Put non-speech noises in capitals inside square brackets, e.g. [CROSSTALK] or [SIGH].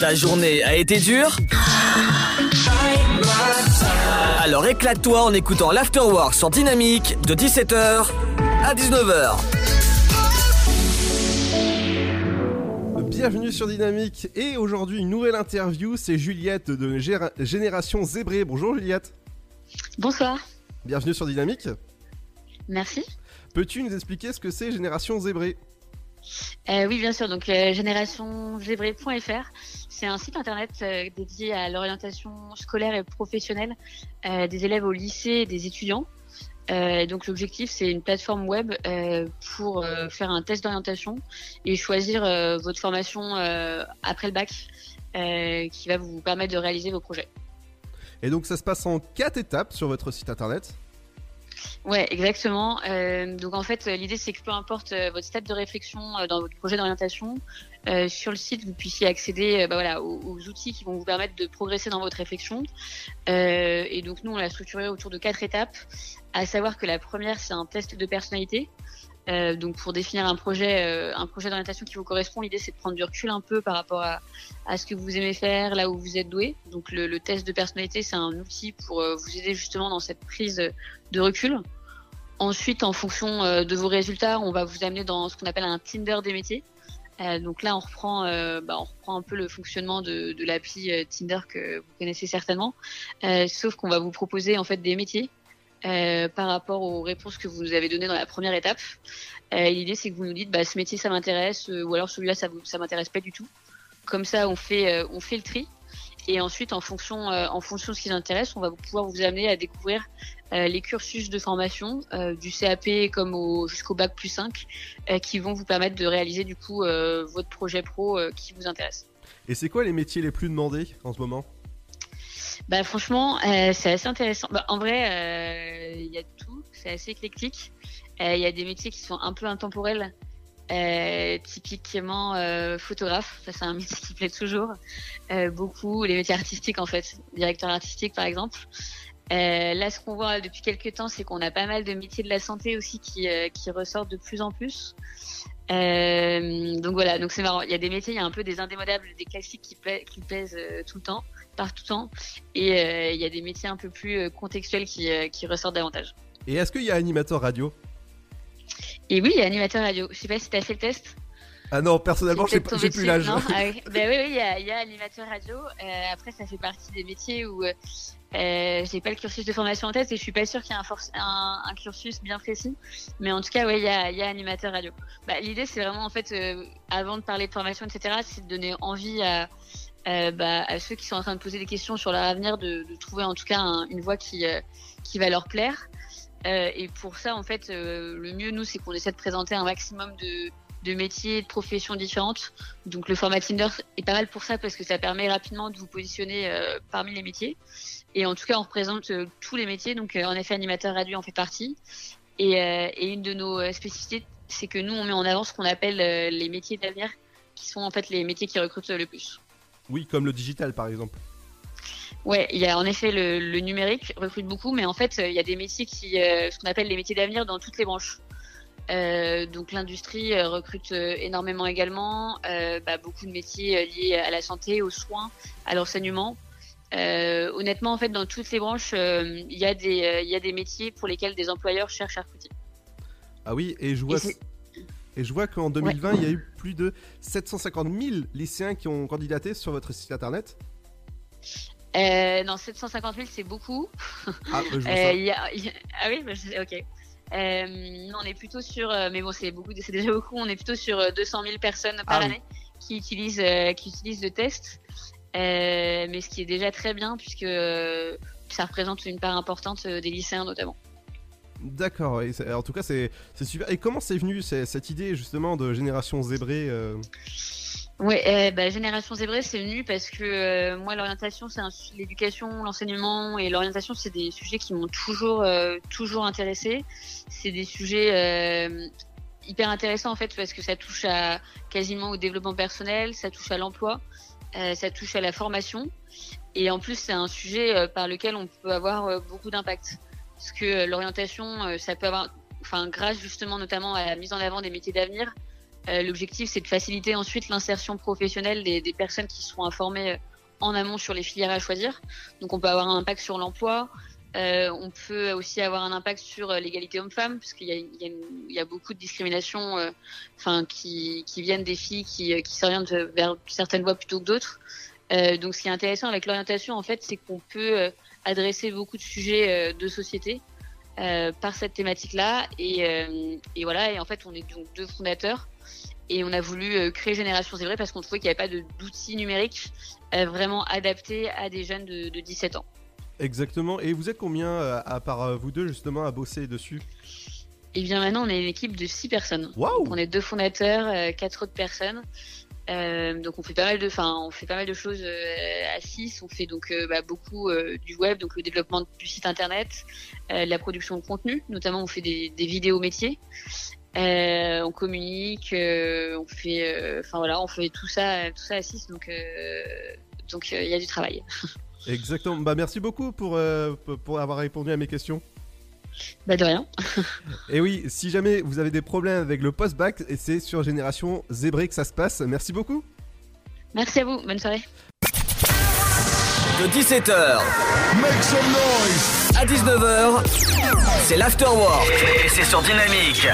Ta journée a été dure Alors éclate-toi en écoutant l'Afterwork sur Dynamique de 17h à 19h. Bienvenue sur Dynamique et aujourd'hui une nouvelle interview, c'est Juliette de Géra- Génération Zébré. Bonjour Juliette, Bonsoir. bienvenue sur Dynamique. Merci. Peux-tu nous expliquer ce que c'est Génération Zébré? Euh, oui, bien sûr. Donc, euh, c'est un site internet euh, dédié à l'orientation scolaire et professionnelle euh, des élèves au lycée et des étudiants. Donc, l'objectif, c'est une plateforme web pour faire un test d'orientation et choisir votre formation après le bac qui va vous permettre de réaliser vos projets. Et donc ça se passe en quatre étapes sur votre site internet. Ouais, exactement. Euh, donc en fait, l'idée c'est que peu importe euh, votre stade de réflexion euh, dans votre projet d'orientation, sur le site vous puissiez accéder bah, aux, outils qui vont vous permettre de progresser dans votre réflexion. Et donc nous on l'a structuré autour de quatre étapes, à savoir que la première c'est un test de personnalité. Euh, donc pour définir un projet, euh, un projet d'orientation qui vous correspond, l'idée c'est de prendre du recul un peu par rapport à, ce que vous aimez faire, là où vous êtes doué. Donc le, test de personnalité c'est un outil pour euh, vous aider justement dans cette prise de recul. Ensuite, en fonction de vos résultats, on va vous amener dans ce qu'on appelle un Tinder des métiers. Donc là, on reprend, bah, on reprend un peu le fonctionnement de, de l'appli Tinder que vous connaissez certainement, sauf qu'on va vous proposer en fait des métiers euh, par rapport aux réponses que vous nous avez données dans la première étape. Euh, L'idée, c'est que vous nous dites, bah, ce métier, ça m'intéresse, euh, ou alors celui-là, ça, ça m'intéresse pas du tout. Comme ça, on fait, on fait le tri. Et ensuite, en fonction, en fonction de ce qui vous intéresse, on va pouvoir vous amener à découvrir les cursus de formation du CAP comme au, jusqu'au bac plus 5 euh, qui vont vous permettre de réaliser du coup votre projet pro qui vous intéresse. Et c'est quoi les métiers les plus demandés en ce moment? Bah franchement, c'est assez intéressant. Bah, en vrai, il y a tout, c'est assez éclectique. Euh, Il y a des métiers qui sont un peu intemporels, euh, typiquement euh, photographe. Ça, c'est un [LAUGHS] métier qui plaît toujours euh, beaucoup. Les métiers artistiques, en fait, directeur artistique, par exemple. Euh, là, ce qu'on voit depuis quelques temps, c'est qu'on a pas mal de métiers de la santé aussi qui, euh, qui ressortent de plus en plus. Euh, donc voilà, donc c'est marrant. Il y a des métiers, il y a un peu des indémodables, des classiques qui, pla- qui plaisent euh, tout le temps, par tout temps, et euh, il y a des métiers un peu plus euh, contextuels qui, euh, qui ressortent davantage. Et est-ce qu'il y a animateur radio? Et oui, il y a animateur radio. Je sais pas si tu as fait le test. Ah non, personnellement j'ai plus l'âge. non Ah oui. [LAUGHS] Ben oui, oui, il y a, il y a animateur radio. Euh, après, ça fait partie des métiers où euh, j'ai pas le cursus de formation en tête et je suis pas sûre qu'il y ait un, force- un, un cursus bien précis. Mais en tout cas, ouais, il y a, il y a animateur radio. Bah, L'idée, c'est vraiment en fait, euh, avant de parler de formation, etc., c'est de donner envie à, euh, bah, à ceux qui sont en train de poser des questions sur leur avenir de, de trouver en tout cas un- une voie qui, euh, qui va leur plaire. Euh, et pour ça, en fait, euh, le mieux, nous, c'est qu'on essaie de présenter un maximum de, de métiers, de professions différentes. Donc le format Tinder est pas mal pour ça parce que ça permet rapidement de vous positionner euh, parmi les métiers. Et en tout cas, on représente euh, tous les métiers. Donc euh, en effet, animateur radio en fait partie. Et, et une de nos spécificités, c'est que nous, on met en avant ce qu'on appelle les métiers d'avenir, qui sont en fait les métiers qui recrutent le plus. Oui, comme le digital par exemple. Ouais, il y a en effet le, le numérique recrute beaucoup, mais en fait, il y a des métiers qui, euh, ce qu'on appelle les métiers d'avenir dans toutes les branches. Euh, donc l'industrie euh, recrute énormément également, euh, bah, beaucoup de métiers liés à la santé, aux soins, à l'enseignement. Honnêtement, en fait, dans toutes les branches, il y a des, il y a des métiers pour lesquels des employeurs cherchent à recruter. Ah oui, et je vois, Et et je vois qu'en 2020, il y a eu plus de 750 000 lycéens qui ont candidaté sur votre site internet. Euh, non, 750 000, c'est beaucoup. Ah, bah, je [LAUGHS] Euh, ça. il y a- il y a- Ah oui, bah, ok. Euh, non, on est plutôt sur, euh, mais bon, c'est beaucoup, c'est déjà beaucoup. On est plutôt sur euh, 200 000 personnes par Ah oui. année qui utilisent, euh, qui utilisent le test. Euh, mais ce qui est déjà très bien puisque euh, ça représente une part importante euh, des lycéens notamment. D'accord, en tout cas c'est super. Et comment c'est venu cette idée justement de génération zébrée Ouais, euh, bah, Génération Zébrée, c'est venu parce que euh, moi, l'orientation, c'est l'éducation, l'enseignement et l'orientation, c'est des sujets qui m'ont toujours, euh, toujours intéressé. C'est des sujets euh, hyper intéressants en fait parce que ça touche à quasiment au développement personnel, ça touche à l'emploi, ça touche à la formation et en plus, c'est un sujet par lequel on peut avoir beaucoup d'impact parce que euh, l'orientation, euh, ça peut avoir, enfin, grâce justement notamment à la mise en avant des métiers d'avenir L'objectif, c'est de faciliter ensuite l'insertion professionnelle des, personnes qui seront informées en amont sur les filières à choisir. Donc, on peut avoir un impact sur l'emploi, euh, on peut aussi avoir un impact sur euh, l'égalité homme-femme, parce qu'il y, a beaucoup de discrimination euh, enfin, qui, viennent des filles qui, s'orientent vers certaines voies plutôt que d'autres. Euh, donc ce qui est intéressant avec l'orientation, en fait, c'est qu'on peut adresser beaucoup de sujets de société par cette thématique-là. Et, et, voilà, et en fait, on est donc deux fondateurs. Et on a voulu créer Génération Zébrée parce qu'on trouvait qu'il n'y avait pas d'outils numériques vraiment adaptés à des jeunes de, de 17 ans. Exactement. Et vous êtes combien, euh, à part euh, vous deux, justement, à bosser dessus? Eh bien, maintenant, on est une équipe de six personnes. Waouh On est deux fondateurs, euh, quatre autres personnes. Euh, donc on fait pas mal de, enfin on fait pas mal de choses euh, à 6. On fait donc euh, bah, beaucoup du web, donc le développement du site internet, la production de contenu, notamment on fait des, vidéos métiers. on communique, on fait, enfin voilà, on fait tout ça, tout ça à 6. Donc donc il y a du travail. [LAUGHS] Exactement. Bah, merci beaucoup pour, pour avoir répondu à mes questions. Bah de rien. [LAUGHS] et oui, si jamais vous avez des problèmes avec le post-bac, c'est sur Génération Zébré que ça se passe. Merci beaucoup. Merci à vous, bonne soirée. De 17h Make some noise à 19h, c'est l'Afterwork et c'est sur Dynamique.